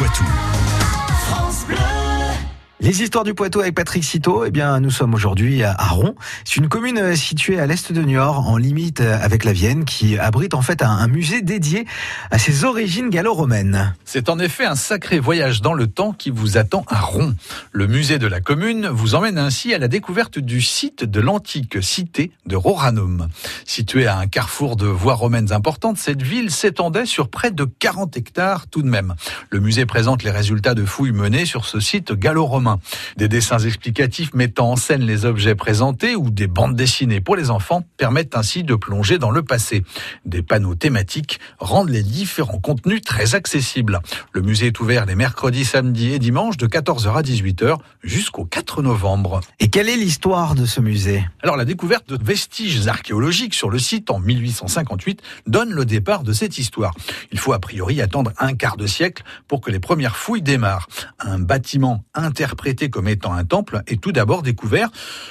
Poitou. Les histoires du Poitou avec Patrick Citeau, eh bien, nous sommes aujourd'hui à Ron. C'est une commune euh, située à l'est de Niort, en limite euh, avec la Vienne, qui abrite en fait un, musée dédié à ses origines gallo-romaines. C'est en effet un sacré voyage dans le temps qui vous attend à Ron. Le musée de la commune vous emmène ainsi à la découverte du site de l'antique cité de Roranum. Située à un carrefour de voies romaines importantes, cette ville s'étendait sur près de 40 hectares tout de même. Le musée présente les résultats de fouilles menées sur ce site gallo-romain des dessins explicatifs mettant en scène les objets présentés ou des bandes dessinées pour les enfants permettent ainsi de plonger dans le passé. Des panneaux thématiques rendent les différents contenus très accessibles. Le musée est ouvert les mercredis, samedis et dimanches de 14h à 18h jusqu'au 4 novembre. Et quelle est l'histoire de ce musée? Alors la découverte de vestiges archéologiques sur le site en 1858 donne le départ de cette histoire. Il faut a priori attendre un quart de siècle pour que les premières fouilles démarrent. Un bâtiment interprété comme étant un temple est tout d'abord découvert.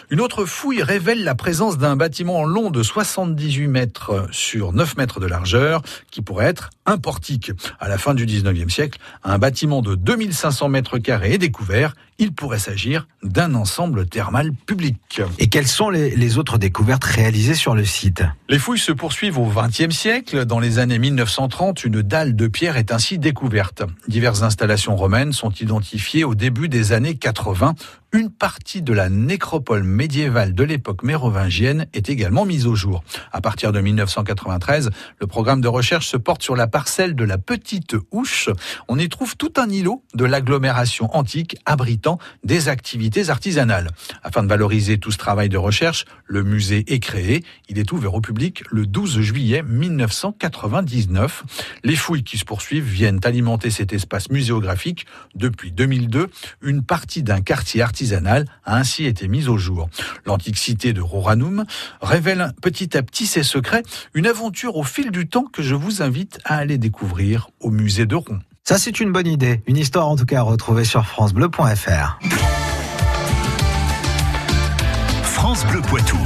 Une autre fouille révèle la présence d'un bâtiment long de 78 mètres sur 9 mètres de largeur qui pourrait être un portique. À la fin du 19e siècle, un bâtiment de 2500 mètres carrés est découvert. Il pourrait s'agir d'un ensemble thermal public. Et quelles sont les, les, autres découvertes réalisées sur le site? Les fouilles se poursuivent au XXe siècle. Dans les années 1930, une dalle de pierre est ainsi découverte. Diverses installations romaines sont identifiées au début des années 80 une partie de la nécropole médiévale de l'époque mérovingienne est également mise au jour. À partir de 1993, le programme de recherche se porte sur la parcelle de la Petite Ouche. On y trouve tout un îlot de l'agglomération antique abritant des activités artisanales. Afin de valoriser tout ce travail de recherche, le musée est créé. Il est ouvert au public le 12 juillet 1999. Les fouilles qui se poursuivent viennent alimenter cet espace muséographique. Depuis 2002, une partie d'un quartier artisanal a ainsi été mise au jour. L'antique cité de Roranum révèle petit à petit ses secrets, une aventure au fil du temps que je vous invite à aller découvrir au musée de Ron. Ça, c'est une bonne idée. Une histoire, en tout cas, à retrouver sur FranceBleu.fr. France Bleu Poitou.